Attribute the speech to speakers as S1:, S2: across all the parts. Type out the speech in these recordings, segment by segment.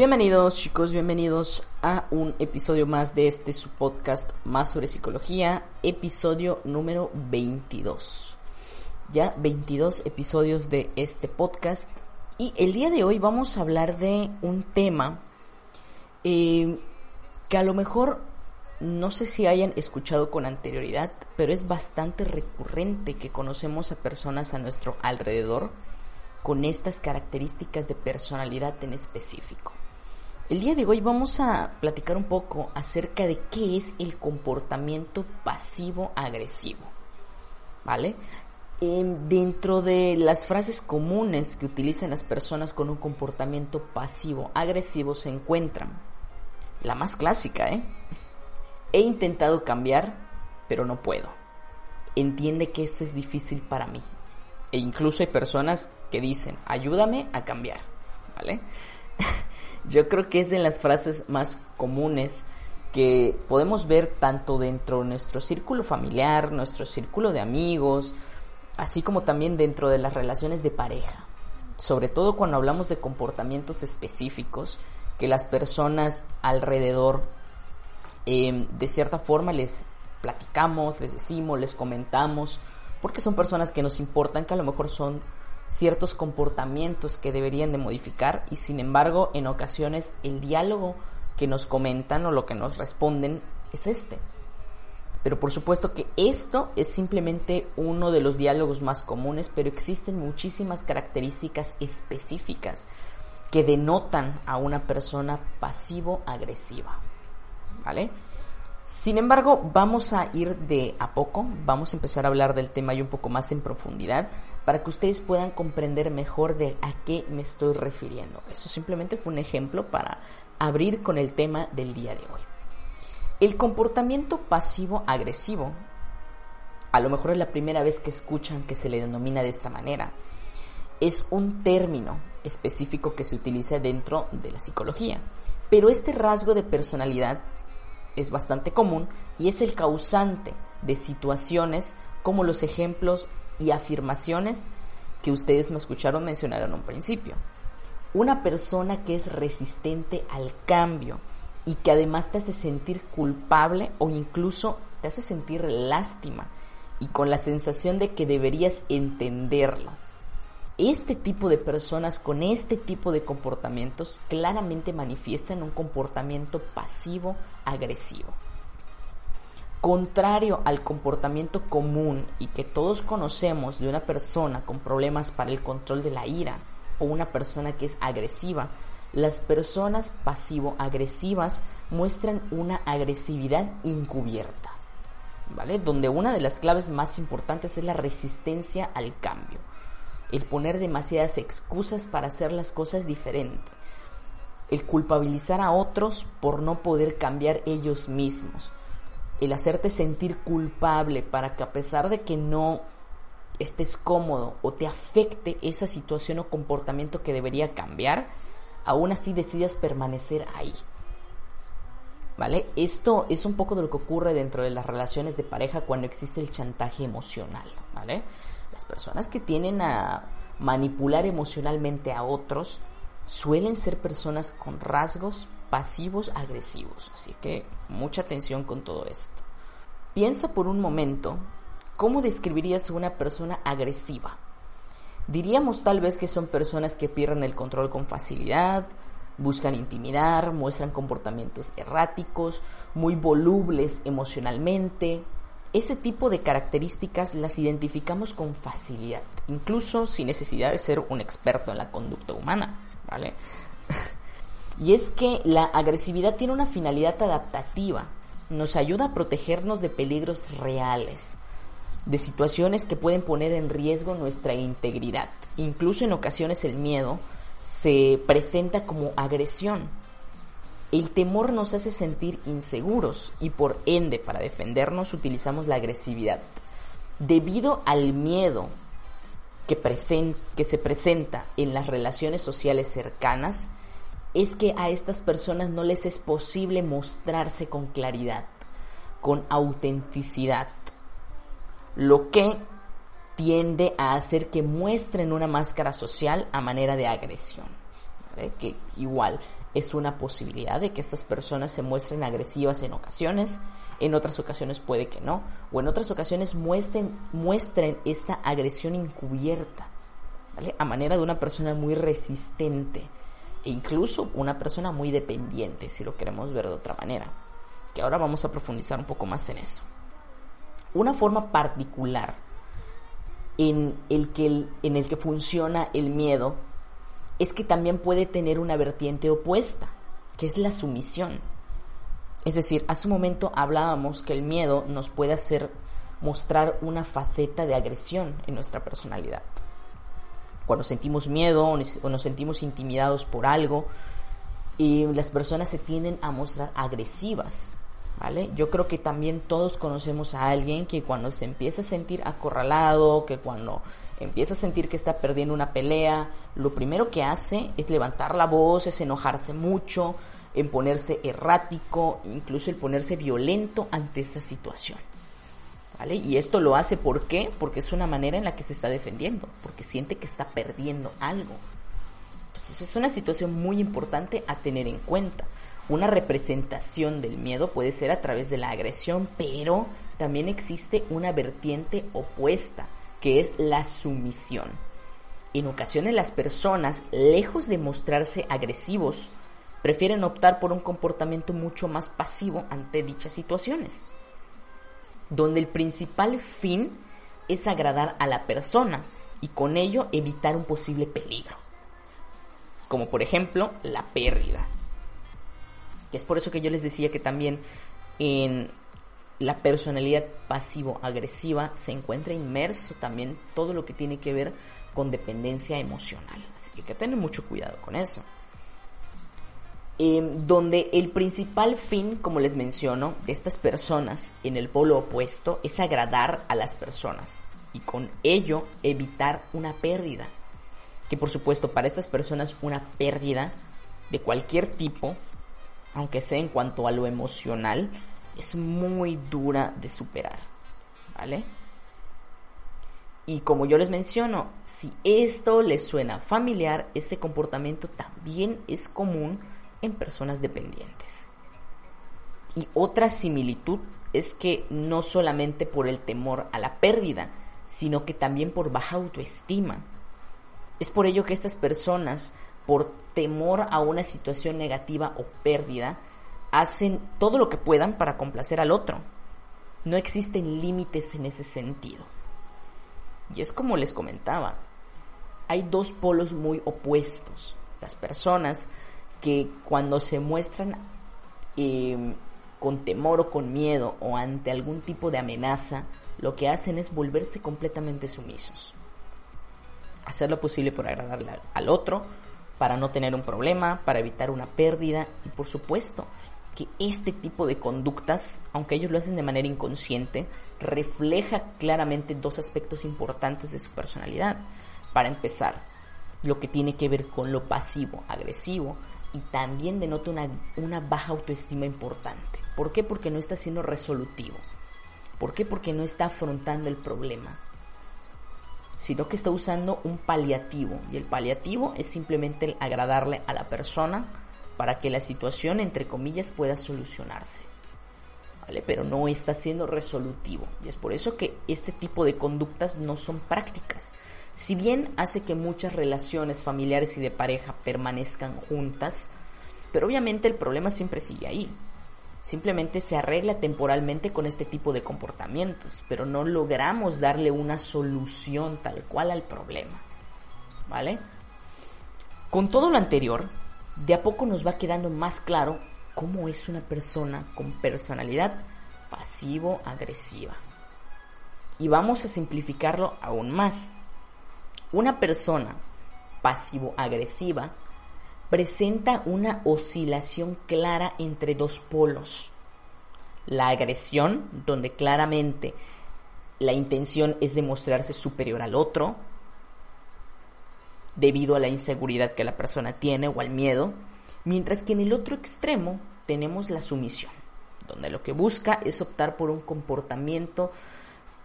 S1: Bienvenidos chicos, bienvenidos a un episodio más de este su podcast más sobre psicología, episodio número 22. Ya 22 episodios de este podcast y el día de hoy vamos a hablar de un tema eh, que a lo mejor no sé si hayan escuchado con anterioridad, pero es bastante recurrente que conocemos a personas a nuestro alrededor con estas características de personalidad en específico. El día de hoy vamos a platicar un poco acerca de qué es el comportamiento pasivo-agresivo. ¿Vale? Em, dentro de las frases comunes que utilizan las personas con un comportamiento pasivo-agresivo se encuentran la más clásica, ¿eh? He intentado cambiar, pero no puedo. Entiende que esto es difícil para mí. E incluso hay personas que dicen, ayúdame a cambiar, ¿vale? Yo creo que es de las frases más comunes que podemos ver tanto dentro de nuestro círculo familiar, nuestro círculo de amigos, así como también dentro de las relaciones de pareja. Sobre todo cuando hablamos de comportamientos específicos que las personas alrededor em, de cierta forma les platicamos, les decimos, les comentamos, porque son personas que nos importan, que a lo mejor son ciertos comportamientos que deberían de modificar y sin embargo en ocasiones el diálogo que nos comentan o lo que nos responden es este. Pero por supuesto que esto es simplemente uno de los diálogos más comunes, pero existen muchísimas características específicas que denotan a una persona pasivo-agresiva. ¿Vale? Sin embargo, vamos a ir de a poco, vamos a empezar a hablar del tema y un poco más en profundidad para que ustedes puedan comprender mejor de a qué me estoy refiriendo. Eso simplemente fue un ejemplo para abrir con el tema del día de hoy. El comportamiento pasivo-agresivo, a lo mejor es la primera vez que escuchan que se le denomina de esta manera, es un término específico que se utiliza dentro de la psicología. Pero este rasgo de personalidad es bastante común y es el causante de situaciones como los ejemplos y afirmaciones que ustedes me escucharon mencionar en un principio. Una persona que es resistente al cambio y que además te hace sentir culpable o incluso te hace sentir lástima y con la sensación de que deberías entenderlo este tipo de personas con este tipo de comportamientos claramente manifiestan un comportamiento pasivo-agresivo. Contrario al comportamiento común y que todos conocemos de una persona con problemas para el control de la ira o una persona que es agresiva, las personas pasivo-agresivas muestran una agresividad encubierta, ¿vale? Donde una de las claves más importantes es la resistencia al cambio el poner demasiadas excusas para hacer las cosas diferentes, el culpabilizar a otros por no poder cambiar ellos mismos, el hacerte sentir culpable para que a pesar de que no estés cómodo o te afecte esa situación o comportamiento que debería cambiar, aún así decidas permanecer ahí. ¿Vale? Esto es un poco de lo que ocurre dentro de las relaciones de pareja cuando existe el chantaje emocional, ¿vale? Las personas que tienen a manipular emocionalmente a otros suelen ser personas con rasgos pasivos agresivos. Así que mucha atención con todo esto. Piensa por un momento cómo describirías una persona agresiva. Diríamos tal vez que son personas que pierden el control con facilidad, buscan intimidar, muestran comportamientos erráticos, muy volubles emocionalmente, ese tipo de características las identificamos con facilidad, incluso sin necesidad de ser un experto en la conducta humana, ¿vale? Y es que la agresividad tiene una finalidad adaptativa, nos ayuda a protegernos de peligros reales, de situaciones que pueden poner en riesgo nuestra integridad. Incluso en ocasiones el miedo se presenta como agresión. El temor nos hace sentir inseguros y por ende para defendernos utilizamos la agresividad. Debido al miedo que, se presenta en las relaciones sociales cercanas, es que a estas personas no les es posible mostrarse con claridad, con autenticidad, lo que tiende a hacer que muestren una máscara social a manera de agresión. Que igual es una posibilidad de que estas personas se muestren agresivas en ocasiones, en otras ocasiones puede que no, o en otras ocasiones muestren, esta agresión encubierta, a manera de una persona muy resistente, e incluso una persona muy dependiente, si lo queremos ver de otra manera, que ahora vamos a profundizar un poco más en eso. Una forma particular en el que, en el que funciona el miedo es que también puede tener una vertiente opuesta, que es la sumisión. Es decir, hace un momento hablábamos que el miedo nos puede hacer mostrar una faceta de agresión en nuestra personalidad. Cuando sentimos miedo o nos sentimos intimidados por algo, y las personas se tienden a mostrar agresivas ¿vale? Yo creo que también todos conocemos a alguien que cuando se empieza a sentir acorralado, que cuando empieza a sentir que está perdiendo una pelea, lo primero que hace es levantar la voz, es enojarse mucho, en ponerse errático, incluso el ponerse violento ante esa situación. Y esto lo hace ¿por qué? Porque es una manera en la que se está defendiendo, porque siente que está perdiendo algo. Entonces es una situación muy importante a tener en cuenta. Una representación del miedo puede ser a través de la agresión, pero también existe una vertiente opuesta, que es la sumisión. En ocasiones las personas, lejos de mostrarse agresivos, prefieren optar por un comportamiento mucho más pasivo ante dichas situaciones, donde el principal fin es agradar a la persona y con ello evitar un posible peligro, como por ejemplo la pérdida. Es por eso que yo les decía que también en la personalidad pasivo-agresiva se encuentra inmerso también todo lo que tiene que ver con dependencia emocional. Así que hay que tener mucho cuidado con eso. Em, donde el principal fin, como les menciono, de estas personas en el polo opuesto es agradar a las personas y con ello evitar una pérdida. Que por supuesto para estas personas una pérdida de cualquier tipo aunque sea en cuanto a lo emocional, es muy dura de superar, ¿vale? Y como yo les menciono, si esto les suena familiar, ese comportamiento también es común en personas dependientes. Y otra similitud es que no solamente por el temor a la pérdida, sino que también por baja autoestima. Es por ello que estas personas por temor a una situación negativa o pérdida, hacen todo lo que puedan para complacer al otro. No existen límites en ese sentido. Y es como les comentaba, hay dos polos muy opuestos. Las personas que cuando se muestran em, con temor o con miedo o ante algún tipo de amenaza, lo que hacen es volverse completamente sumisos. Hacer lo posible por agradarle al otro para no tener un problema, para evitar una pérdida y por supuesto que este tipo de conductas, aunque ellos lo hacen de manera inconsciente, refleja claramente dos aspectos importantes de su personalidad. Para empezar, lo que tiene que ver con lo pasivo, agresivo, y también denota una, baja autoestima importante. ¿Por qué? Porque no está siendo resolutivo. ¿Por qué? Porque no está afrontando el problema sino que está usando un paliativo. Y el paliativo es simplemente el agradarle a la persona para que la situación, entre comillas, pueda solucionarse. Pero no está siendo resolutivo. Y es por eso que este tipo de conductas no son prácticas. Si bien hace que muchas relaciones familiares y de pareja permanezcan juntas, pero obviamente el problema siempre sigue ahí. Simplemente se arregla temporalmente con este tipo de comportamientos, pero no logramos darle una solución tal cual al problema. ¿Vale? Con todo lo anterior, de a poco nos va quedando más claro cómo es una persona con personalidad pasivo-agresiva. Y vamos a simplificarlo aún más. Una persona pasivo-agresiva presenta una oscilación clara entre dos polos. La agresión, donde claramente la intención es demostrarse superior al otro, debido a la inseguridad que la persona tiene o al miedo, mientras que en el otro extremo tenemos la sumisión, donde lo que busca es optar por un comportamiento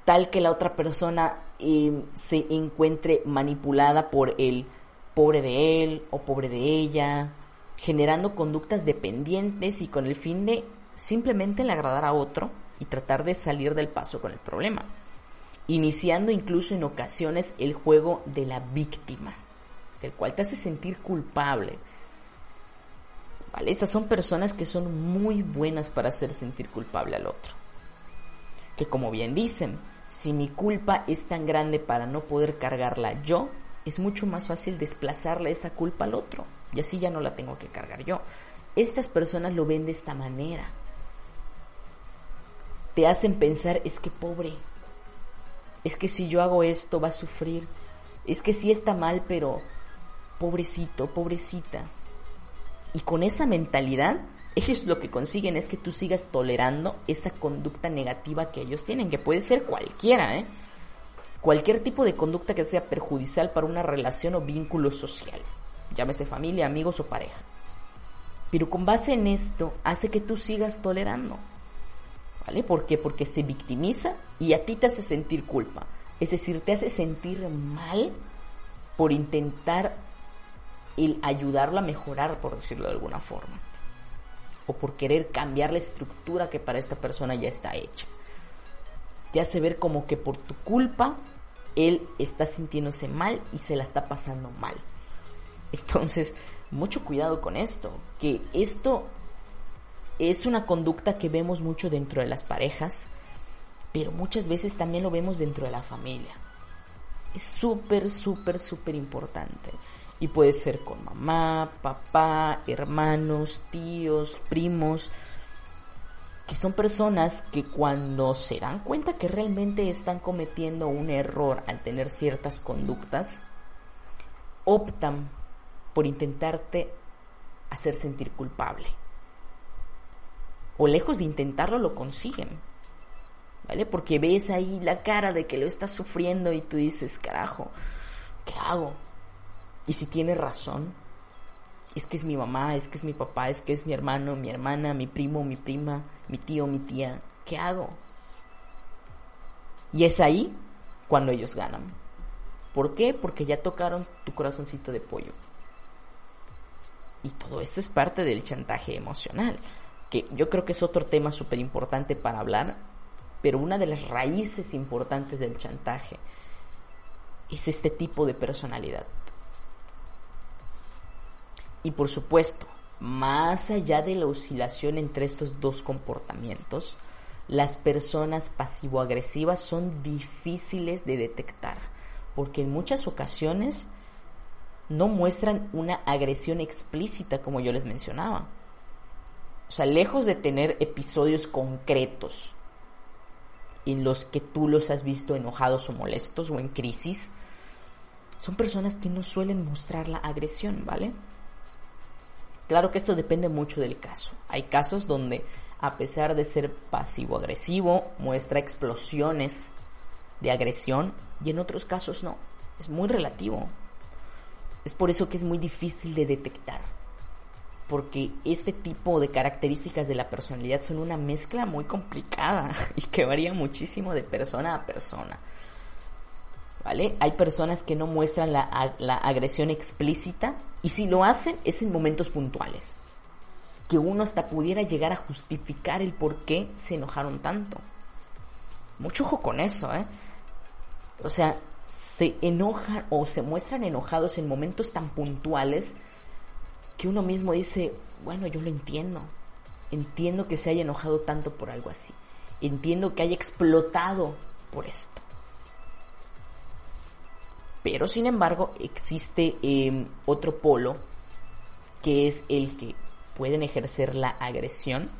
S1: tal que la otra persona eh, se encuentre manipulada por el pobre de él o pobre de ella, generando conductas dependientes y con el fin de simplemente le agradar a otro y tratar de salir del paso con el problema, iniciando incluso en ocasiones el juego de la víctima, del cual te hace sentir culpable. Esas son personas que son muy buenas para hacer sentir culpable al otro. Que como bien dicen, si mi culpa es tan grande para no poder cargarla yo, es mucho más fácil desplazarle esa culpa al otro. Y así ya no la tengo que cargar yo. Estas personas lo ven de esta manera. Te hacen pensar, es que pobre, es que si yo hago esto va a sufrir, es que sí está mal, pero pobrecito, pobrecita. Y con esa mentalidad, ellos lo que consiguen es que tú sigas tolerando esa conducta negativa que ellos tienen, que puede ser cualquiera, ¿eh? cualquier tipo de conducta que sea perjudicial para una relación o vínculo social, llámese familia, amigos o pareja. Pero con base en esto hace que tú sigas tolerando. ¿Vale? ¿Por qué? Porque se victimiza y a ti te hace sentir culpa. Es decir, te hace sentir mal por intentar el ayudarlo a mejorar, por decirlo de alguna forma. O por querer cambiar la estructura que para esta persona ya está hecha. Te hace ver como que por tu culpa él está sintiéndose mal y se la está pasando mal. Entonces, mucho cuidado con esto, que esto es una conducta que vemos mucho dentro de las parejas, pero muchas veces también lo vemos dentro de la familia. Es súper, súper, súper importante. Y puede ser con mamá, papá, hermanos, tíos, primos, que son personas que cuando se dan cuenta que realmente están cometiendo un error al tener ciertas conductas, optan por intentarte hacer sentir culpable. O lejos de intentarlo lo consiguen. ¿Vale? Porque ves ahí la cara de que lo estás sufriendo y tú dices, carajo, ¿qué hago? Y si tiene razón, es que es mi mamá, es que es mi papá, es que es mi hermano, mi hermana, mi primo, mi prima, mi tío, mi tía, ¿qué hago? Y es ahí cuando ellos ganan. ¿Por qué? Porque ya tocaron tu corazoncito de pollo. Y todo esto es parte del chantaje emocional, que yo creo que es otro tema súper importante para hablar, pero una de las raíces importantes del chantaje es este tipo de personalidad. Y por supuesto, más allá de la oscilación entre estos dos comportamientos, las personas pasivo-agresivas son difíciles de detectar, porque en muchas ocasiones no muestran una agresión explícita como yo les mencionaba. O sea, lejos de tener episodios concretos en los que tú los has visto enojados o molestos o en crisis, son personas que no suelen mostrar la agresión, ¿vale? Claro que esto depende mucho del caso. Hay casos donde, a pesar de ser pasivo-agresivo, muestra explosiones de agresión y en otros casos no. Es muy relativo. Es por eso que es muy difícil de detectar. Porque este tipo de características de la personalidad son una mezcla muy complicada y que varía muchísimo de persona a persona. ¿Vale? Hay personas que no muestran la, la agresión explícita y si lo hacen es en momentos puntuales. Que uno hasta pudiera llegar a justificar el por qué se enojaron tanto. Mucho ojo con eso, ¿eh? O sea, se enojan o se muestran enojados en momentos tan puntuales que uno mismo dice, bueno, yo lo entiendo. Entiendo que se haya enojado tanto por algo así. Entiendo que haya explotado por esto. Pero sin embargo existe em, otro polo que es el que pueden ejercer la agresión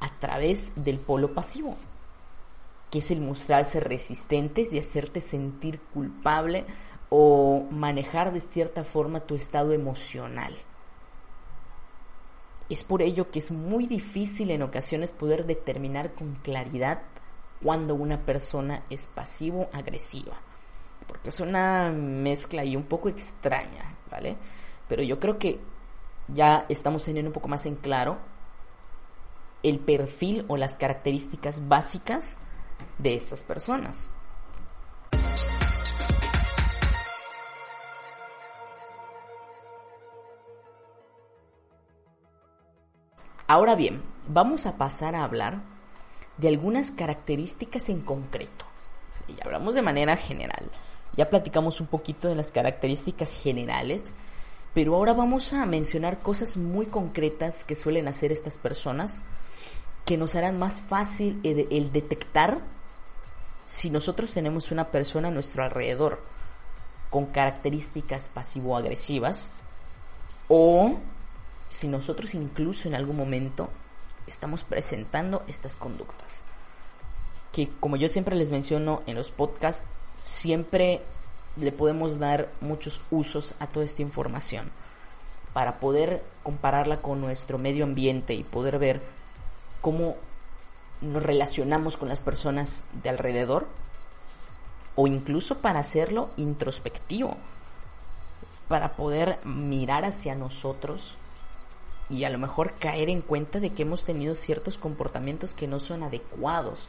S1: a través del polo pasivo, que es el mostrarse resistentes y hacerte sentir culpable o manejar de cierta forma tu estado emocional. Es por ello que es muy difícil en ocasiones poder determinar con claridad cuando una persona es pasivo-agresiva. Porque es una mezcla y un poco extraña, ¿vale? Pero yo creo que ya estamos teniendo un poco más en claro el perfil o las características básicas de estas personas. Ahora bien, vamos a pasar a hablar de algunas características en concreto. Y hablamos de manera general. Ya platicamos un poquito de las características generales, pero ahora vamos a mencionar cosas muy concretas que suelen hacer estas personas que nos harán más fácil el, detectar si nosotros tenemos una persona a nuestro alrededor con características pasivo-agresivas o si nosotros incluso en algún momento estamos presentando estas conductas. Que como yo siempre les menciono en los podcasts, siempre le podemos dar muchos usos a toda esta información para poder compararla con nuestro medio ambiente y poder ver cómo nos relacionamos con las personas de alrededor o incluso para hacerlo introspectivo, para poder mirar hacia nosotros y a lo mejor caer en cuenta de que hemos tenido ciertos comportamientos que no son adecuados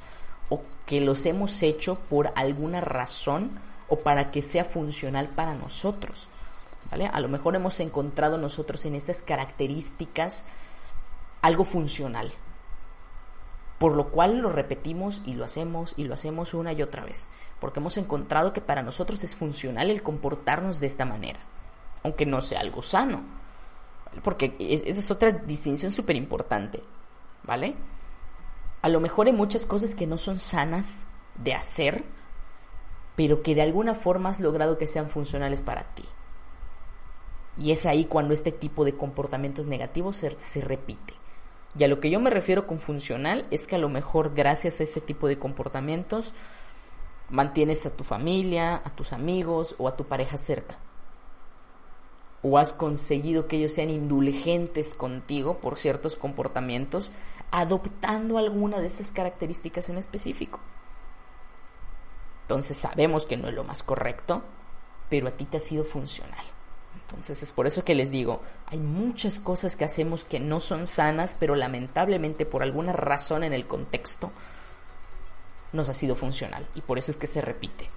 S1: o que los hemos hecho por alguna razón o para que sea funcional para nosotros. ¿Vale? A lo mejor hemos encontrado nosotros en estas características algo funcional, por lo cual lo repetimos y lo hacemos y lo hacemos una y otra vez, porque hemos encontrado que para nosotros es funcional el comportarnos de esta manera, aunque no sea algo sano porque esa es otra distinción súper importante, ¿vale? A lo mejor hay muchas cosas que no son sanas de hacer, pero que de alguna forma has logrado que sean funcionales para ti. Y es ahí cuando este tipo de comportamientos negativos se, se, repite. Y a lo que yo me refiero con funcional es que a lo mejor gracias a este tipo de comportamientos mantienes a tu familia, a tus amigos o a tu pareja cerca o has conseguido que ellos sean indulgentes contigo por ciertos comportamientos, adoptando alguna de estas características en específico. Entonces sabemos que no es lo más correcto, pero a ti te ha sido funcional. Entonces es por eso que les digo, hay muchas cosas que hacemos que no son sanas, pero lamentablemente por alguna razón en el contexto nos ha sido funcional y por eso es que se repite.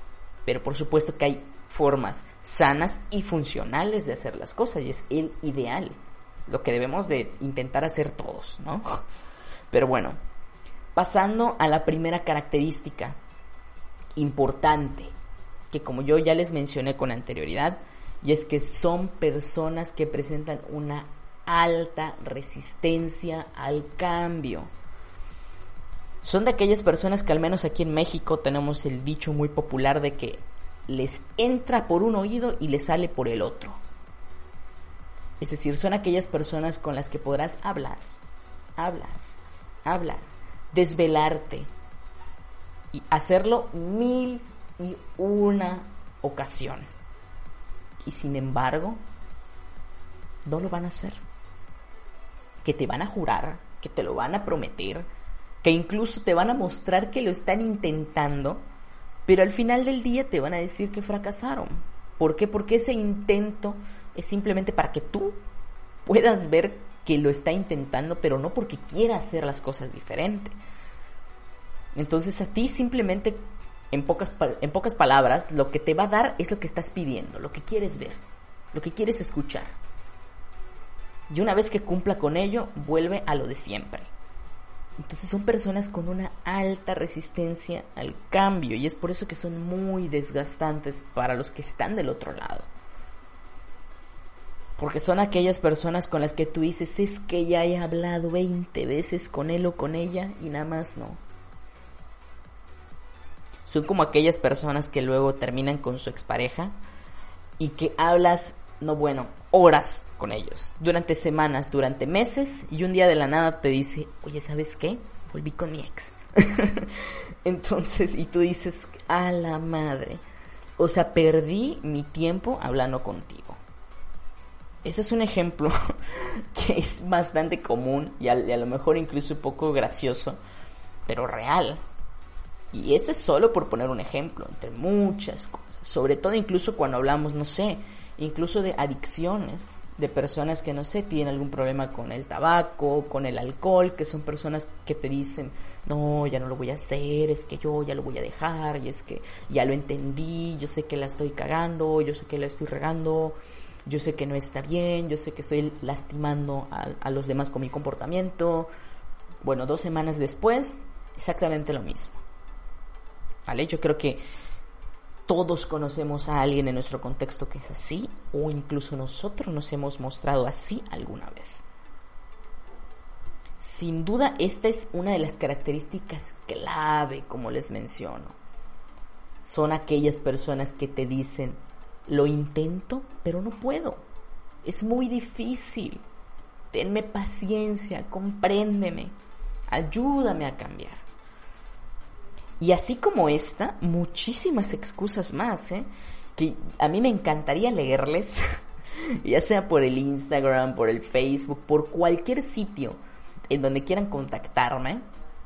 S1: Pero por supuesto que hay formas sanas y funcionales de hacer las cosas y es el ideal, lo que debemos de intentar hacer todos, ¿no? Pero bueno, pasando a la primera característica importante, que como yo ya les mencioné con anterioridad, y es que son personas que presentan una alta resistencia al cambio. Son de aquellas personas que al menos aquí en México tenemos el dicho muy popular de que les entra por un oído y les sale por el otro. Es decir, son aquellas personas con las que podrás hablar, hablar, hablar, desvelarte y hacerlo mil y una ocasión. Y sin embargo, no lo van a hacer. Que te van a jurar, que te lo van a prometer, que incluso te van a mostrar que lo están intentando pero al final del día te van a decir que fracasaron. ¿Por qué? Porque ese intento es simplemente para que tú puedas ver que lo está intentando, pero no porque quiera hacer las cosas diferente. Entonces a ti simplemente, en pocas, en pocas palabras, lo que te va a dar es lo que estás pidiendo, lo que quieres ver, lo que quieres escuchar. Y una vez que cumpla con ello, vuelve a lo de siempre. Entonces son personas con una alta resistencia al cambio y es por eso que son muy desgastantes para los que están del otro lado. Porque son aquellas personas con las que tú dices, es que ya he hablado 20 veces con él o con ella y nada más no. Son como aquellas personas que luego terminan con su expareja y que hablas, no bueno, horas con ellos, durante semanas, durante meses y un día de la nada te dice, oye, ¿sabes qué? Volví con mi ex. Entonces, y tú dices, a la madre. O sea, perdí mi tiempo hablando contigo. Eso es un ejemplo que es bastante común y a, lo mejor incluso un poco gracioso, pero real. Y ese es solo por poner un ejemplo, entre muchas cosas. Sobre todo incluso cuando hablamos, no sé, incluso de adicciones, de personas que, no sé, tienen algún problema con el tabaco, con el alcohol, que son personas que te dicen, no, ya no lo voy a hacer, es que yo ya lo voy a dejar, y es que ya lo entendí, yo sé que la estoy cagando, yo sé que la estoy regando, yo sé que no está bien, yo sé que estoy lastimando a, los demás con mi comportamiento. Bueno, dos semanas después, exactamente lo mismo. ¿Vale? Yo creo que todos conocemos a alguien en nuestro contexto que es así, o incluso nosotros nos hemos mostrado así alguna vez. Sin duda, esta es una de las características clave, como les menciono. Son aquellas personas que te dicen, lo intento, pero no puedo. Es muy difícil. Tenme paciencia, compréndeme, ayúdame a cambiar. Y así como esta, muchísimas excusas más, ¿eh? que a mí me encantaría leerles, ya sea por el Instagram, por el Facebook, por cualquier sitio en donde quieran contactarme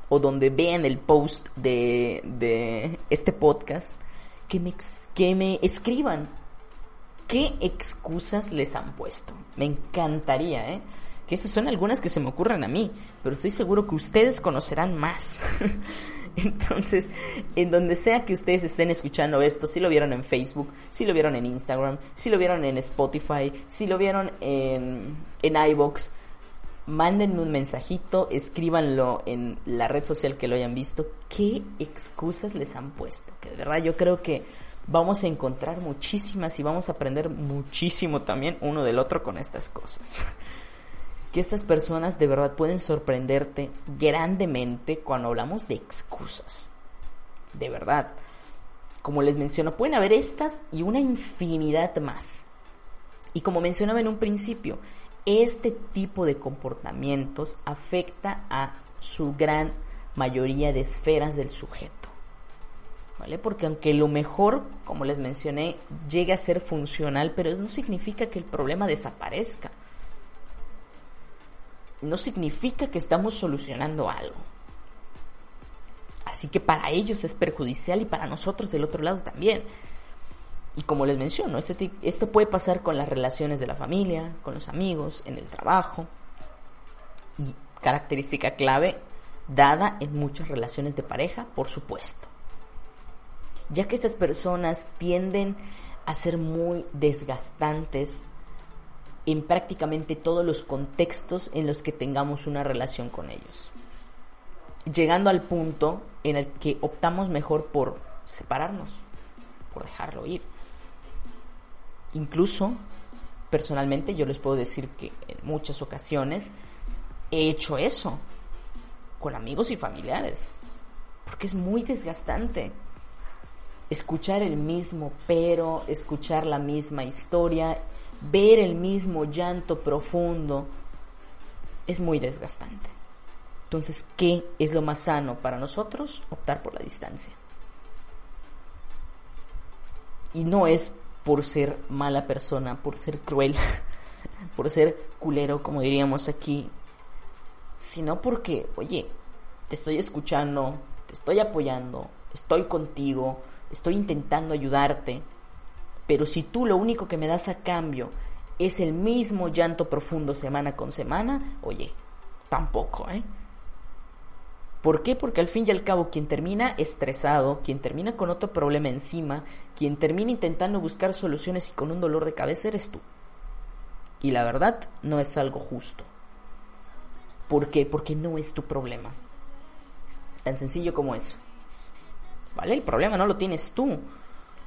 S1: o donde vean el post de, de este podcast, que me, que me escriban ¿Qué excusas les han puesto? Me encantaría, ¿eh? Que esas son algunas que se me ocurren a mí, pero estoy seguro que ustedes conocerán más. Entonces, en donde sea que ustedes estén escuchando esto, si lo vieron en Facebook, si lo vieron en Instagram, si lo vieron en Spotify, si lo vieron en, en iBox, mándenme un mensajito, escríbanlo en la red social que lo hayan visto. ¿Qué excusas les han puesto? Que de verdad yo creo que vamos a encontrar muchísimas y vamos a aprender muchísimo también uno del otro con estas cosas. Que estas personas de verdad pueden sorprenderte grandemente cuando hablamos de excusas. De verdad. Como les menciono, pueden haber estas y una infinidad más. Y como mencionaba en un principio, este tipo de comportamientos afecta a su gran mayoría de esferas del sujeto. Porque aunque lo mejor, como les mencioné, llegue a ser funcional, pero eso no significa que el problema desaparezca. No significa que estamos solucionando algo. Así que para ellos es perjudicial y para nosotros del otro lado también. Y como les menciono, este esto puede pasar con las relaciones de la familia, con los amigos, en el trabajo. Y característica clave dada en muchas relaciones de pareja, por supuesto ya que estas personas tienden a ser muy desgastantes en prácticamente todos los contextos en los que tengamos una relación con ellos. Llegando al punto en el que optamos mejor por separarnos, por dejarlo ir. Incluso, personalmente, yo les puedo decir que en muchas ocasiones he hecho eso con amigos y familiares, porque es muy desgastante escuchar el mismo pero, escuchar la misma historia, ver el mismo llanto profundo, es muy desgastante. Entonces, ¿qué es lo más sano para nosotros? Optar por la distancia. Y no es por ser mala persona, por ser cruel, por ser culero, como diríamos aquí, sino porque, oye, te estoy escuchando, te estoy apoyando, estoy contigo, estoy intentando ayudarte, pero si tú lo único que me das a cambio es el mismo llanto profundo semana con semana, oye, tampoco, ¿eh? ¿Por qué? Porque al fin y al cabo quien termina estresado, quien termina con otro problema encima, quien termina intentando buscar soluciones y con un dolor de cabeza eres tú. Y la verdad no es algo justo. ¿Por qué? Porque no es tu problema. Tan sencillo como eso. ¿Vale? El problema no lo tienes tú,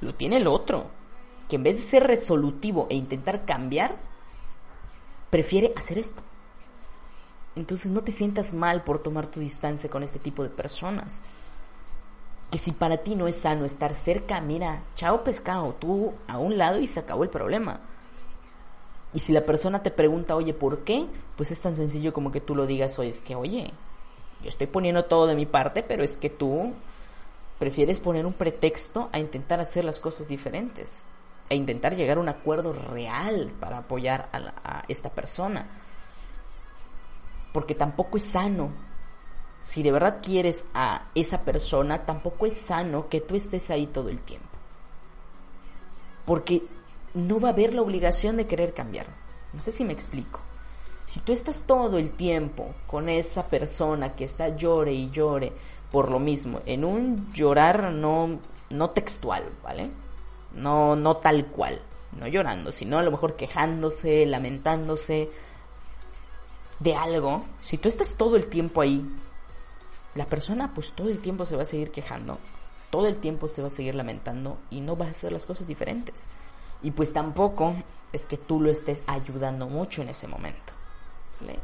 S1: lo tiene el otro. Que en vez de ser resolutivo e intentar cambiar, prefiere hacer esto. Entonces no te sientas mal por tomar tu distancia con este tipo de personas. Que si para ti no es sano estar cerca, mira, chao pescado, tú a un lado y se acabó el problema. Y si la persona te pregunta, oye, ¿por qué? Pues es tan sencillo como que tú lo digas, oye, es que, oye, yo estoy poniendo todo de mi parte, pero es que tú prefieres poner un pretexto a intentar hacer las cosas diferentes, e intentar llegar a un acuerdo real para apoyar a, a esta persona porque tampoco es sano. Si de verdad quieres a esa persona, tampoco es sano que tú estés ahí todo el tiempo. Porque no va a haber la obligación de querer cambiar. No sé si me explico. Si tú estás todo el tiempo con esa persona que está llore y llore por lo mismo, en un llorar no, no textual, ¿vale? No, no tal cual, no llorando, sino a lo mejor quejándose, lamentándose, de algo, si tú estás todo el tiempo ahí, la persona pues todo el tiempo se va a seguir quejando, todo el tiempo se va a seguir lamentando y no va a hacer las cosas diferentes. Y pues tampoco es que tú lo estés ayudando mucho en ese momento.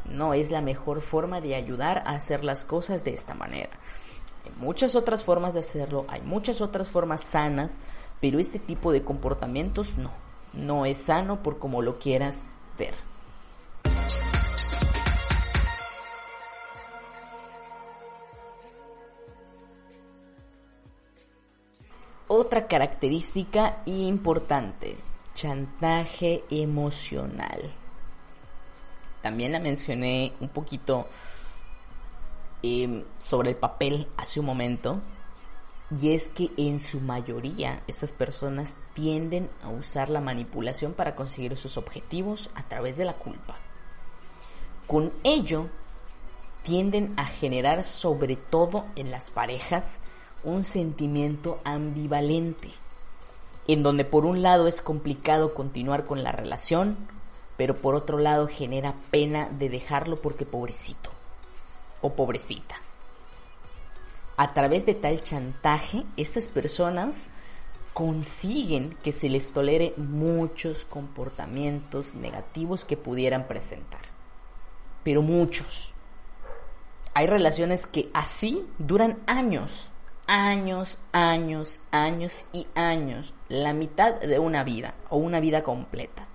S1: No es la mejor forma de ayudar a hacer las cosas de esta manera. Hay muchas otras formas de hacerlo, hay muchas otras formas sanas, pero este tipo de comportamientos no. No es sano por como lo quieras ver. Otra característica importante, chantaje emocional. También la mencioné un poquito em, sobre el papel hace un momento. Y es que en su mayoría estas personas tienden a usar la manipulación para conseguir sus objetivos a través de la culpa. Con ello, tienden a generar sobre todo en las parejas un sentimiento ambivalente, en donde por un lado es complicado continuar con la relación, pero por otro lado genera pena de dejarlo porque pobrecito o pobrecita. A través de tal chantaje, estas personas consiguen que se les tolere muchos comportamientos negativos que pudieran presentar. Pero muchos. Hay relaciones que así duran años años, años, años y años, la mitad de una vida o una vida completa.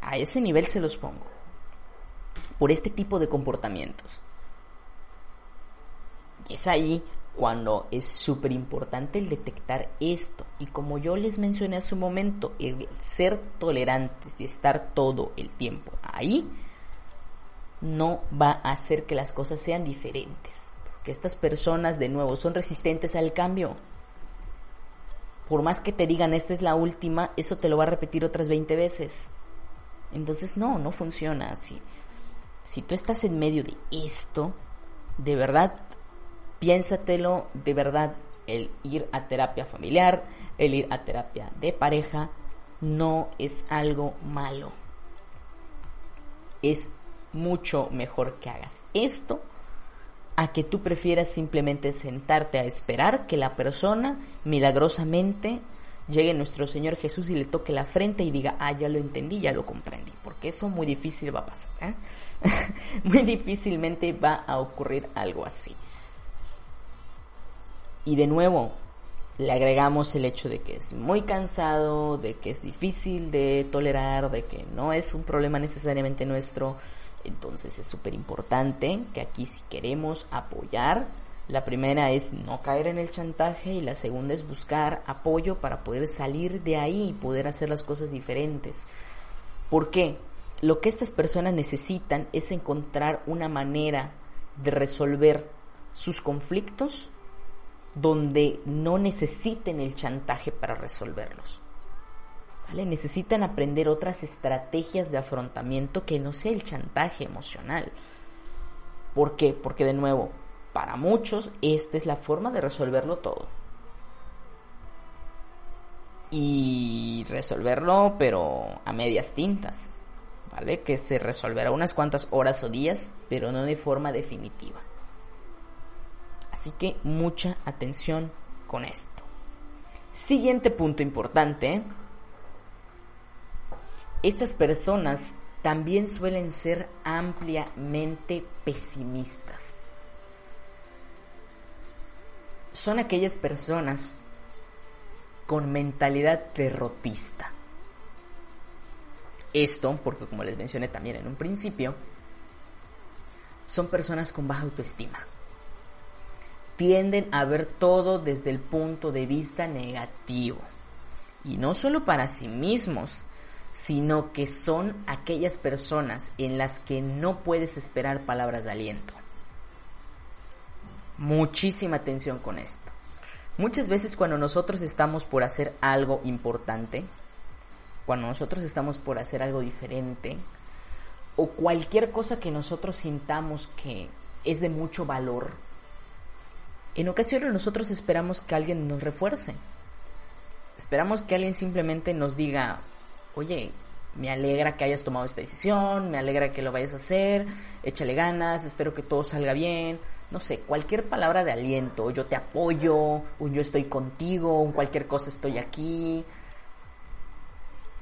S1: A ese nivel se los pongo. Por este tipo de comportamientos. Y es ahí cuando es súper importante el detectar esto. Y como yo les mencioné hace un momento, el ser tolerantes y estar todo el tiempo ahí no va a hacer que las cosas sean diferentes que estas personas de nuevo son resistentes al cambio. Por más que te digan esta es la última, eso te lo va a repetir otras 20 veces. Entonces no, no funciona así. Si tú estás en medio de esto, de verdad, piénsatelo, de verdad, el ir a terapia familiar, el ir a terapia de pareja, no es algo malo. Es mucho mejor que hagas esto a que tú prefieras simplemente sentarte a esperar que la persona milagrosamente llegue nuestro Señor Jesús y le toque la frente y diga, ah, ya lo entendí, ya lo comprendí, porque eso muy difícil va a pasar, ¿eh? muy difícilmente va a ocurrir algo así. Y de nuevo, le agregamos el hecho de que es muy cansado, de que es difícil de tolerar, de que no es un problema necesariamente nuestro, entonces es súper importante que aquí si queremos apoyar, la primera es no caer en el chantaje y la segunda es buscar apoyo para poder salir de ahí y poder hacer las cosas diferentes. ¿Por qué? Lo que estas personas necesitan es encontrar una manera de resolver sus conflictos donde no necesiten el chantaje para resolverlos. Necesitan aprender otras estrategias de afrontamiento que no sea el chantaje emocional. ¿Por qué? Porque de nuevo, para muchos esta es la forma de resolverlo todo. Y resolverlo pero a medias tintas, ¿vale? Que se resolverá unas cuantas horas o días, pero no de forma definitiva. Así que mucha atención con esto. Siguiente punto importante Estas personas también suelen ser ampliamente pesimistas. Son aquellas personas con mentalidad derrotista. Esto, porque como les mencioné también en un principio, son personas con baja autoestima. Tienden a ver todo desde el punto de vista negativo. Y no solo para sí mismos, sino que son aquellas personas en las que no puedes esperar palabras de aliento. Muchísima atención con esto. Muchas veces cuando nosotros estamos por hacer algo importante, cuando nosotros estamos por hacer algo diferente, o cualquier cosa que nosotros sintamos que es de mucho valor, en ocasiones nosotros esperamos que alguien nos refuerce. Esperamos que alguien simplemente nos diga, oye, me alegra que hayas tomado esta decisión, me alegra que lo vayas a hacer, échale ganas, espero que todo salga bien. No sé, cualquier palabra de aliento, yo te apoyo, un yo estoy contigo, un cualquier cosa estoy aquí.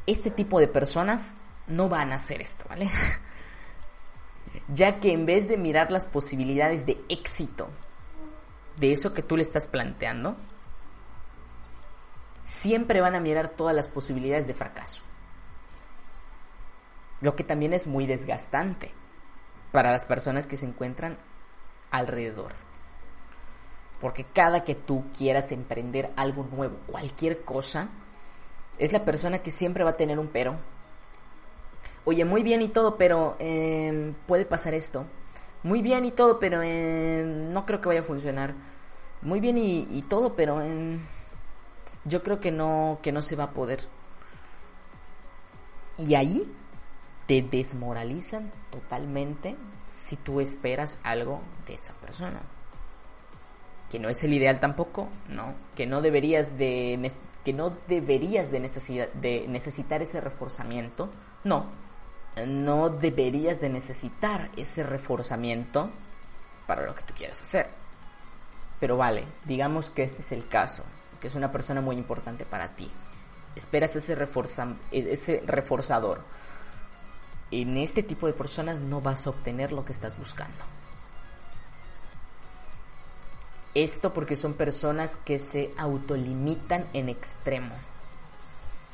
S1: Este tipo de personas no van a hacer esto, ¿vale? ya que en vez de mirar las posibilidades de éxito de eso que tú le estás planteando, siempre van a mirar todas las posibilidades de fracaso. Lo que también es muy desgastante para las personas que se encuentran alrededor. Porque cada que tú quieras emprender algo nuevo, cualquier cosa, es la persona que siempre va a tener un pero, oye, muy bien y todo, pero em, puede pasar esto. Muy bien y todo, pero em, no creo que vaya a funcionar. Muy bien y, todo, pero em, yo creo que no, que no se va a poder. Y ahí te desmoralizan totalmente si tú esperas algo de esa persona. Que no es el ideal tampoco, no. Que no deberías de, que no deberías de, de necesitar ese reforzamiento, no no deberías de necesitar ese reforzamiento para lo que tú quieras hacer. Pero vale, digamos que este es el caso, que es una persona muy importante para ti. Esperas ese, ese reforzador. En este tipo de personas no vas a obtener lo que estás buscando. Esto porque son personas que se autolimitan en extremo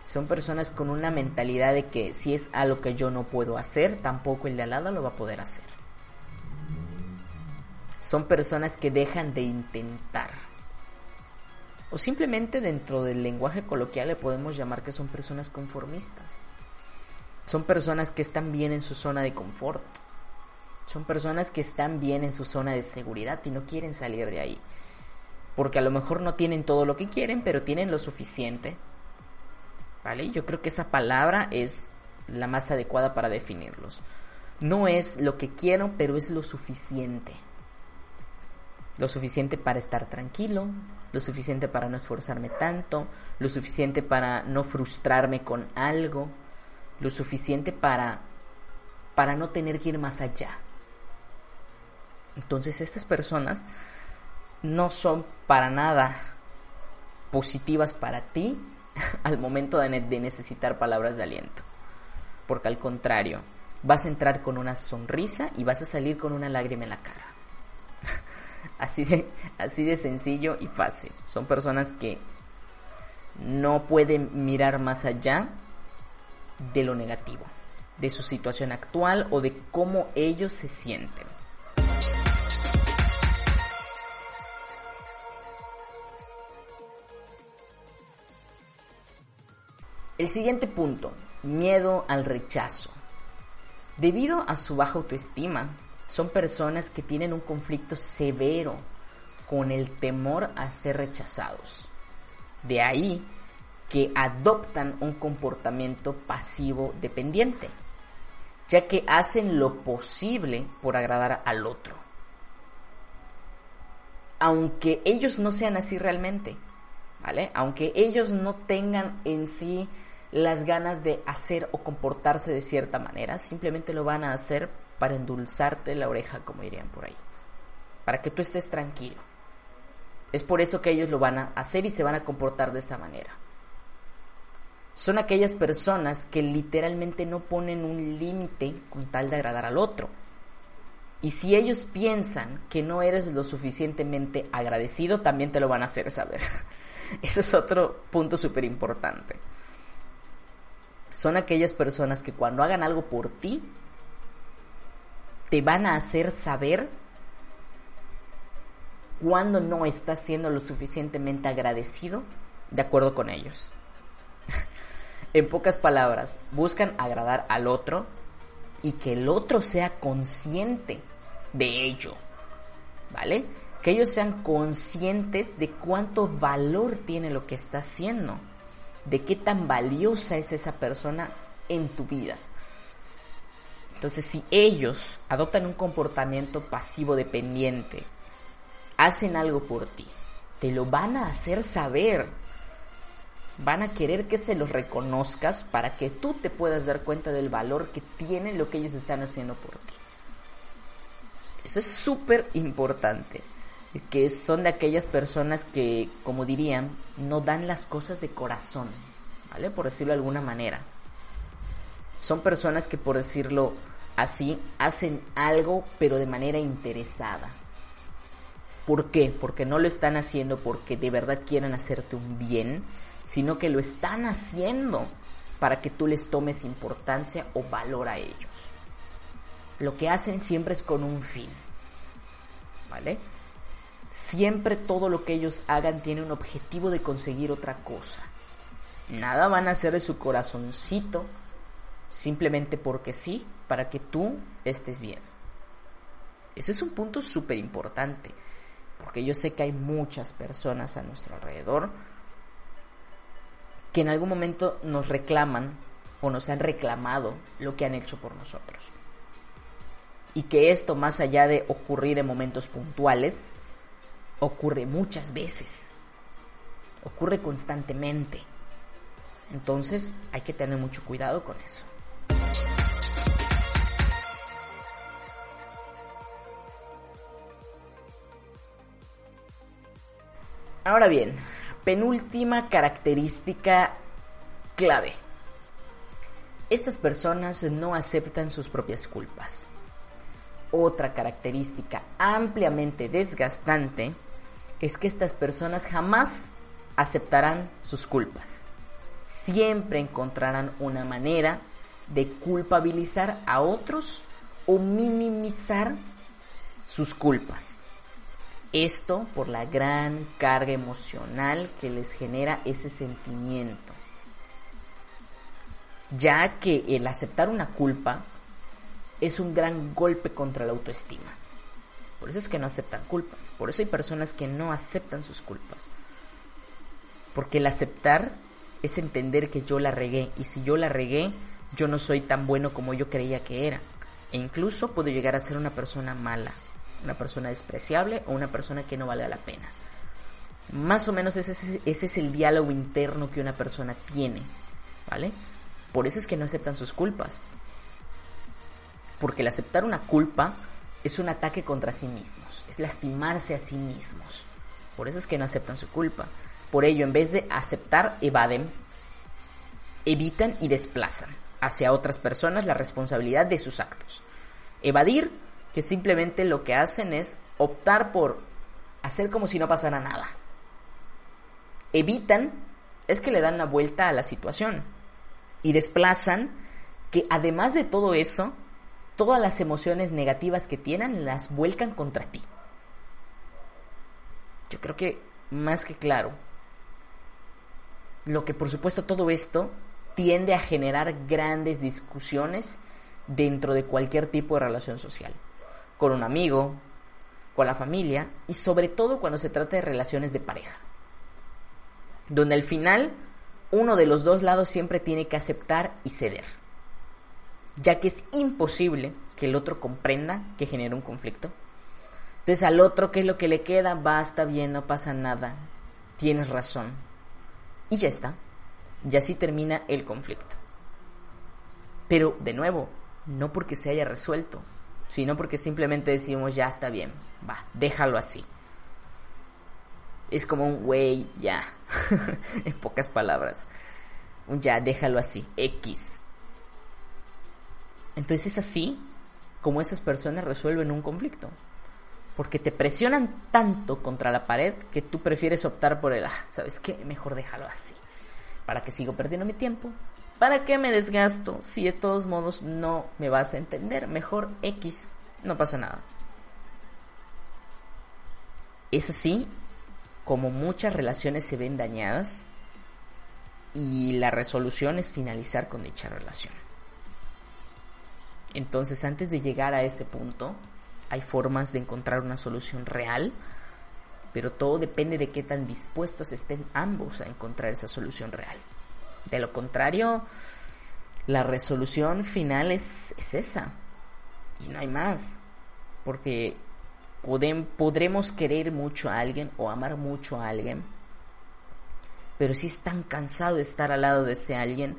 S1: son personas con una mentalidad de que si es algo que yo no puedo hacer, tampoco el de al lado lo va a poder hacer. Son personas que dejan de intentar. O simplemente dentro del lenguaje coloquial le podemos llamar que son personas conformistas. Son personas que están bien en su zona de confort. Son personas que están bien en su zona de seguridad y no quieren salir de ahí. Porque a lo mejor no tienen todo lo que quieren, pero tienen lo suficiente ¿vale? Yo creo que esa palabra es la más adecuada para definirlos. No es lo que quiero, pero es lo suficiente. Lo suficiente para estar tranquilo, lo suficiente para no esforzarme tanto, lo suficiente para no frustrarme con algo, lo suficiente para para no tener que ir más allá. Entonces estas personas no son para nada positivas para ti al momento de, necesitar palabras de aliento. Porque al contrario, vas a entrar con una sonrisa y vas a salir con una lágrima en la cara. así, de, así de sencillo y fácil. Son personas que no pueden mirar más allá de lo negativo, de su situación actual o de cómo ellos se sienten. El siguiente punto, miedo al rechazo. Debido a su baja autoestima, son personas que tienen un conflicto severo con el temor a ser rechazados. De ahí que adoptan un comportamiento pasivo dependiente, ya que hacen lo posible por agradar al otro. Aunque ellos no sean así realmente, ¿vale? Aunque ellos no tengan en sí las ganas de hacer o comportarse de cierta manera, simplemente lo van a hacer para endulzarte la oreja, como dirían por ahí, para que tú estés tranquilo. Es por eso que ellos lo van a hacer y se van a comportar de esa manera. son aquellas personas que literalmente no ponen un límite con tal de agradar al otro. Y si ellos piensan que no eres lo suficientemente agradecido, también te lo van a hacer saber. Ese es otro punto súper importante. Son aquellas personas que cuando hagan algo por ti, te van a hacer saber cuando no estás siendo lo suficientemente agradecido de acuerdo con ellos. en pocas palabras, buscan agradar al otro y que el otro sea consciente de ello. ¿Vale? Que ellos sean conscientes de cuánto valor tiene lo que está haciendo, de qué tan valiosa es esa persona en tu vida. Entonces, si ellos adoptan un comportamiento pasivo dependiente, hacen algo por ti, te lo van a hacer saber. Van a querer que se los reconozcas para que tú te puedas dar cuenta del valor que tiene lo que ellos están haciendo por ti. Eso es súper importante. Que son de aquellas personas que, como dirían, no dan las cosas de corazón. ¿Vale? Por decirlo de alguna manera. Son personas que, por decirlo así, hacen algo pero de manera interesada. ¿Por qué? Porque no lo están haciendo porque de verdad quieren hacerte un bien, sino que lo están haciendo para que tú les tomes importancia o valor a ellos. Lo que hacen siempre es con un fin. ¿Vale? Siempre todo lo que ellos hagan tiene un objetivo de conseguir otra cosa. Nada van a hacer de su corazoncito simplemente porque sí, para que tú estés bien. Ese es un punto súper importante, porque yo sé que hay muchas personas a nuestro alrededor que en algún momento nos reclaman o nos han reclamado lo que han hecho por nosotros. Y que esto, más allá de ocurrir en momentos puntuales, ocurre muchas veces. Ocurre constantemente. Entonces hay que tener mucho cuidado con eso. Ahora bien, penúltima característica clave. Estas personas no aceptan sus propias culpas. Otra característica ampliamente desgastante es que estas personas jamás aceptarán sus culpas. Siempre encontrarán una manera de culpabilizar a otros o minimizar sus culpas. Esto por la gran carga emocional que les genera ese sentimiento. Ya que el aceptar una culpa es un gran golpe contra la autoestima. Por eso es que no aceptan culpas. Por eso hay personas que no aceptan sus culpas. Porque el aceptar es entender que yo la regué. Y si yo la regué, yo no soy tan bueno como yo creía que era. E incluso puedo llegar a ser una persona mala una persona despreciable o una persona que no valga la pena. Más o menos ese es, ese es el diálogo interno que una persona tiene, ¿vale? Por eso es que no aceptan sus culpas. Porque el aceptar una culpa es un ataque contra sí mismos, es lastimarse a sí mismos. Por eso es que no aceptan su culpa. Por ello, en vez de aceptar, evaden, evitan y desplazan hacia otras personas la responsabilidad de sus actos. Evadir que simplemente lo que hacen es optar por hacer como si no pasara nada. Evitan es que le dan la vuelta a la situación y desplazan que además de todo eso, todas las emociones negativas que tienen las vuelcan contra ti. Yo creo que más que claro. Lo que por supuesto todo esto tiende a generar grandes discusiones dentro de cualquier tipo de relación social con un amigo, con la familia y sobre todo cuando se trata de relaciones de pareja. Donde al final uno de los dos lados siempre tiene que aceptar y ceder. Ya que es imposible que el otro comprenda que genera un conflicto. Entonces al otro, ¿qué es lo que le queda? Basta bien, no pasa nada. Tienes razón. Y ya está. Y así termina el conflicto. Pero, de nuevo, no porque se haya resuelto, sino porque simplemente decimos ya está bien, va, déjalo así. Es como un güey, ya, en pocas palabras. ya déjalo así, X. Entonces es así como esas personas resuelven un conflicto. Porque te presionan tanto contra la pared que tú prefieres optar por el, ah, ¿sabes qué? Mejor déjalo así. ¿Para que sigo perdiendo mi tiempo? ¿Para qué me desgasto si de todos modos no me vas a entender? Mejor X, no pasa nada. Es así como muchas relaciones se ven dañadas y la resolución es finalizar con dicha relación. Entonces, antes de llegar a ese punto, hay formas de encontrar una solución real, pero todo depende de qué tan dispuestos estén ambos a encontrar esa solución real. De lo contrario, la resolución final es, esa. Y no hay más. Porque podremos querer mucho a alguien o amar mucho a alguien. Pero si es tan cansado estar al lado de ese alguien,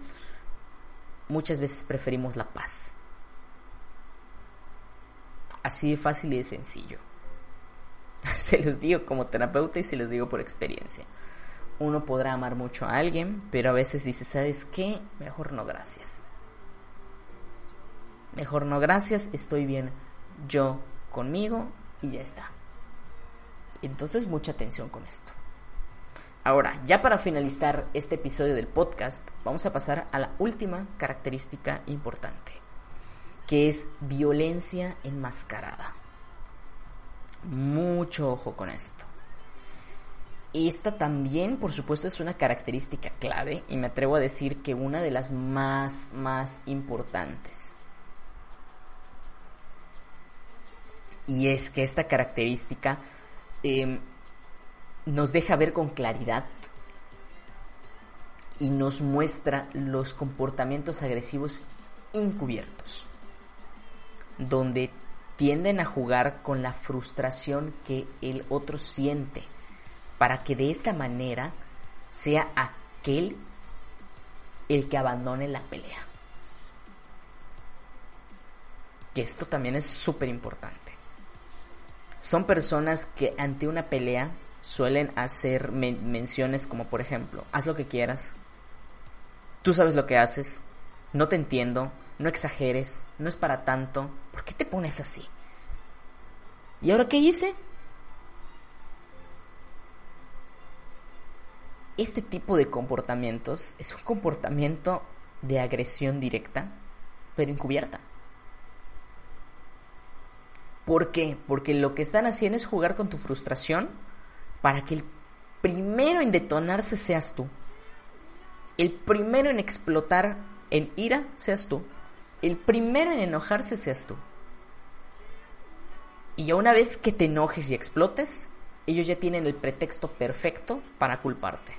S1: muchas veces preferimos la paz. Así de fácil y de sencillo. Se los digo como terapeuta y se los digo por experiencia uno podrá amar mucho a alguien, pero a veces dice, ¿sabes qué? Mejor no gracias. Mejor no gracias, estoy bien yo conmigo y ya está. Entonces mucha atención con esto. Ahora, ya para finalizar este episodio del podcast, vamos a pasar a la última característica importante, que es violencia enmascarada. Mucho ojo con esto. Esta también, por supuesto, es una característica clave y me atrevo a decir que una de las más, más importantes. Y es que esta característica em, nos deja ver con claridad y nos muestra los comportamientos agresivos encubiertos, donde tienden a jugar con la frustración que el otro siente para que de esta manera sea aquel el que abandone la pelea. Que esto también es súper importante. Son personas que ante una pelea suelen hacer menciones como por ejemplo, haz lo que quieras, tú sabes lo que haces, no te entiendo, no exageres, no es para tanto, ¿por qué te pones así? ¿Y ahora qué hice? este tipo de comportamientos es un comportamiento de agresión directa, pero encubierta. ¿Por qué? Porque lo que están haciendo es jugar con tu frustración para que el primero en detonarse seas tú. El primero en explotar en ira seas tú. El primero en enojarse seas tú. Y ya una vez que te enojes y explotes, ellos ya tienen el pretexto perfecto para culparte.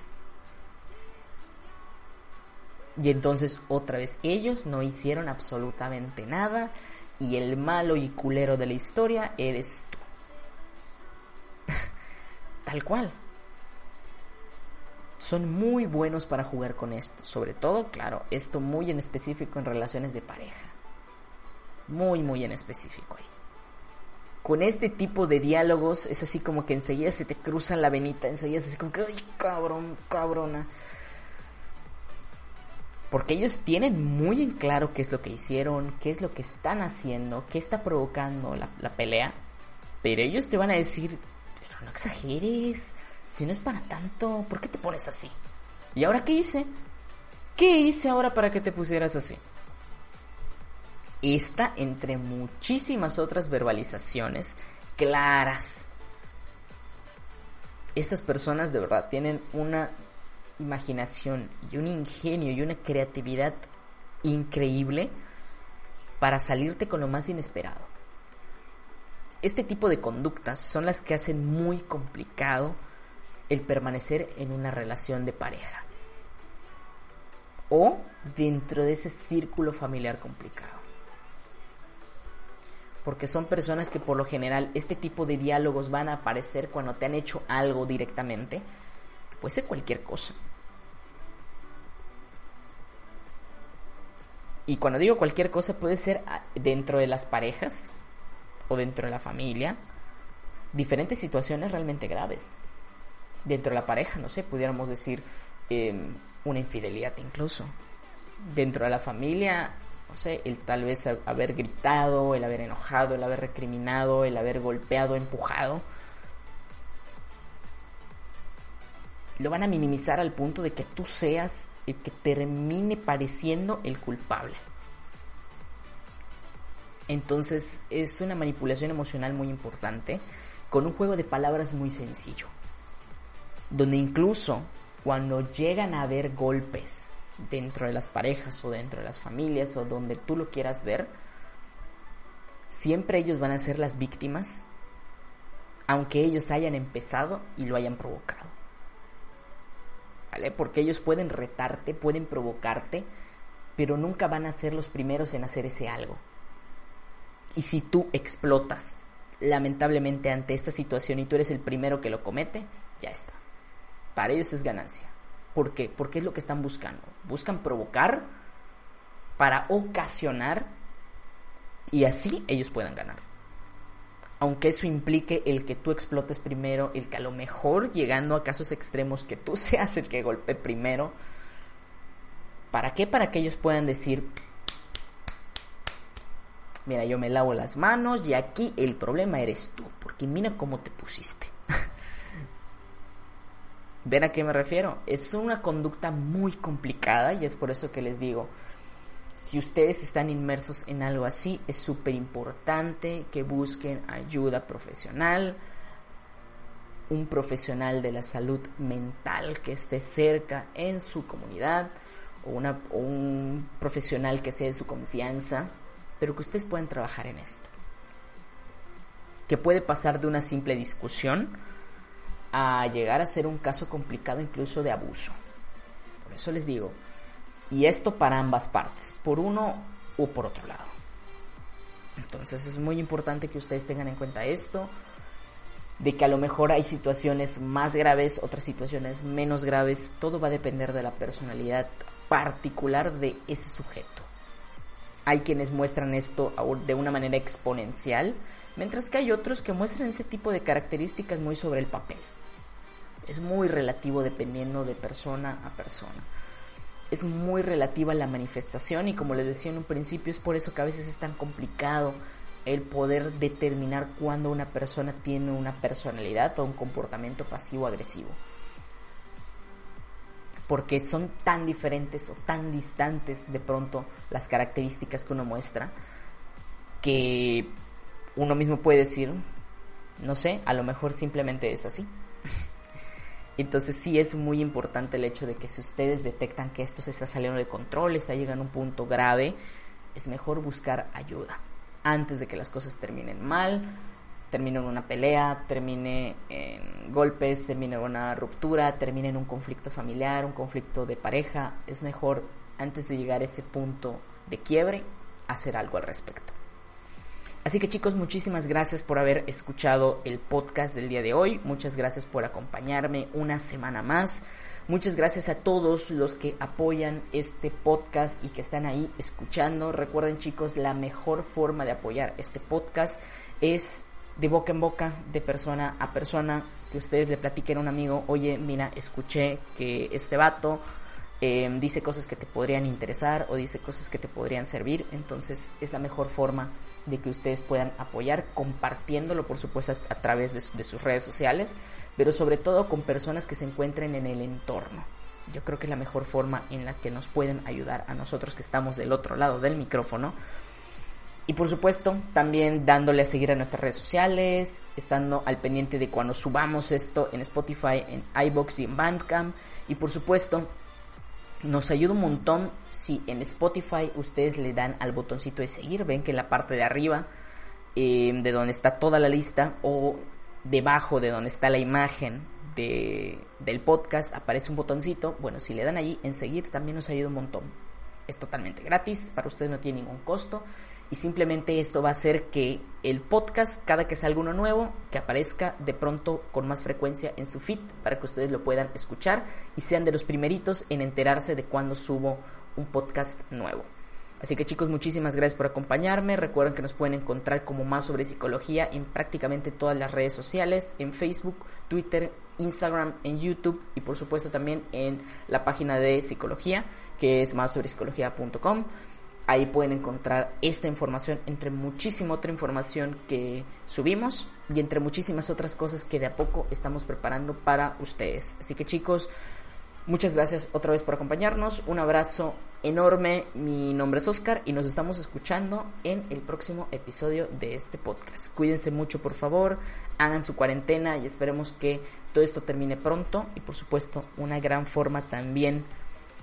S1: Y entonces otra vez ellos no hicieron absolutamente nada y el malo y culero de la historia eres tú. Tal cual. Son muy buenos para jugar con esto. Sobre todo, claro, esto muy en específico en relaciones de pareja. Muy, muy en específico ahí. Con este tipo de diálogos es así como que enseguida se te cruza la venita, enseguida es así como que, ay, cabrón, cabrona porque ellos tienen muy en claro qué es lo que hicieron, qué es lo que están haciendo, qué está provocando la, pelea. Pero ellos te van a decir, pero no exageres, si no es para tanto, ¿por qué te pones así? ¿Y ahora qué hice? ¿Qué hice ahora para que te pusieras así? Esta, entre muchísimas otras verbalizaciones claras, estas personas de verdad tienen una imaginación y un ingenio y una creatividad increíble para salirte con lo más inesperado. Este tipo de conductas son las que hacen muy complicado el permanecer en una relación de pareja o dentro de ese círculo familiar complicado. Porque son personas que por lo general este tipo de diálogos van a aparecer cuando te han hecho algo directamente. Puede ser cualquier cosa. Y cuando digo cualquier cosa puede ser ah, dentro de las parejas o dentro de la familia, diferentes situaciones realmente graves. Dentro de la pareja, no sé, pudiéramos decir em, una infidelidad incluso. Dentro de la familia, no sé, el tal vez haber gritado, el haber enojado, el haber recriminado, el haber golpeado, empujado. Lo van a minimizar al punto de que tú seas el que termine pareciendo el culpable. Entonces es una manipulación emocional muy importante con un juego de palabras muy sencillo. Donde incluso cuando llegan a haber golpes dentro de las parejas o dentro de las familias o donde tú lo quieras ver, siempre ellos van a ser las víctimas, aunque ellos hayan empezado y lo hayan provocado. ¿Vale? Porque ellos pueden retarte, pueden provocarte, pero nunca van a ser los primeros en hacer ese algo. Y si tú explotas lamentablemente ante esta situación y tú eres el primero que lo comete, ya está. Para ellos es ganancia. ¿Por qué? Porque es lo que están buscando. Buscan provocar para ocasionar y así ellos puedan ganar. Aunque eso implique el que tú explotes primero, el que a lo mejor llegando a casos extremos que tú seas el que golpee primero. ¿Para qué? Para que ellos puedan decir, mira, yo me lavo las manos y aquí el problema eres tú, porque mira cómo te pusiste. ¿Ven a qué me refiero? Es una conducta muy complicada y es por eso que les digo, si ustedes están inmersos en algo así, es súper importante que busquen ayuda profesional, un profesional de la salud mental que esté cerca en su comunidad o, un profesional que sea de su confianza, pero que ustedes puedan trabajar en esto. Que puede pasar de una simple discusión a llegar a ser un caso complicado incluso de abuso. Por eso les digo, y esto para ambas partes, por uno o por otro lado. Entonces es muy importante que ustedes tengan en cuenta esto, de que a lo mejor hay situaciones más graves, otras situaciones menos graves, todo va a depender de la personalidad particular de ese sujeto. Hay quienes muestran esto de una manera exponencial, mientras que hay otros que muestran ese tipo de características muy sobre el papel es muy relativo dependiendo de persona a persona. Es muy relativa la manifestación y como les decía en un principio es por eso que a veces es tan complicado el poder determinar cuándo una persona tiene una personalidad o un comportamiento pasivo-agresivo. Porque son tan diferentes o tan distantes de pronto las características que uno muestra que uno mismo puede decir, no sé, a lo mejor simplemente es así. Entonces sí es muy importante el hecho de que si ustedes detectan que esto se está saliendo de control, está llegando a un punto grave, es mejor buscar ayuda antes de que las cosas terminen mal, termine en una pelea, termine en golpes, termine en una ruptura, termine en un conflicto familiar, un conflicto de pareja. Es mejor antes de llegar a ese punto de quiebre hacer algo al respecto. Así que chicos, muchísimas gracias por haber escuchado el podcast del día de hoy. Muchas gracias por acompañarme una semana más. Muchas gracias a todos los que apoyan este podcast y que están ahí escuchando. Recuerden chicos, la mejor forma de apoyar este podcast es de boca en boca, de persona a persona, que ustedes le platiquen a un amigo, oye, mira, escuché que este vato eh, dice cosas que te podrían interesar o dice cosas que te podrían servir. Entonces es la mejor forma de que ustedes puedan apoyar compartiéndolo, por supuesto, a, través de, sus redes sociales, pero sobre todo con personas que se encuentren en el entorno. Yo creo que es la mejor forma en la que nos pueden ayudar a nosotros que estamos del otro lado del micrófono. Y por supuesto, también dándole a seguir a nuestras redes sociales, estando al pendiente de cuando subamos esto en Spotify, en iBox y en Bandcamp. Y por supuesto, nos ayuda un montón si en Spotify ustedes le dan al botoncito de seguir. Ven que en la parte de arriba, eh, de donde está toda la lista, o debajo de donde está la imagen de, del podcast, aparece un botoncito. Bueno, si le dan allí en seguir, también nos ayuda un montón. Es totalmente gratis, para ustedes no tiene ningún costo y simplemente esto va a hacer que el podcast, cada que salga uno nuevo, que aparezca de pronto con más frecuencia en su feed para que ustedes lo puedan escuchar y sean de los primeritos en enterarse de cuando subo un podcast nuevo. Así que chicos, muchísimas gracias por acompañarme. Recuerden que nos pueden encontrar como más sobre psicología en prácticamente todas las redes sociales, en Facebook, Twitter, Instagram, en YouTube y por supuesto también en la página de psicología, que es más sobre psicología.com. Ahí pueden encontrar esta información entre muchísima otra información que subimos y entre muchísimas otras cosas que de a poco estamos preparando para ustedes. Así que chicos, muchas gracias otra vez por acompañarnos. Un abrazo enorme. Mi nombre es Oscar y nos estamos escuchando en el próximo episodio de este podcast. Cuídense mucho por favor, hagan su cuarentena y esperemos que todo esto termine pronto y por supuesto una gran forma también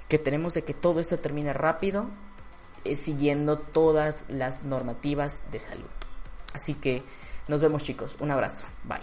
S1: que tenemos de que todo esto termine rápido eh, siguiendo todas las normativas de salud. Así que nos vemos chicos, un abrazo, bye.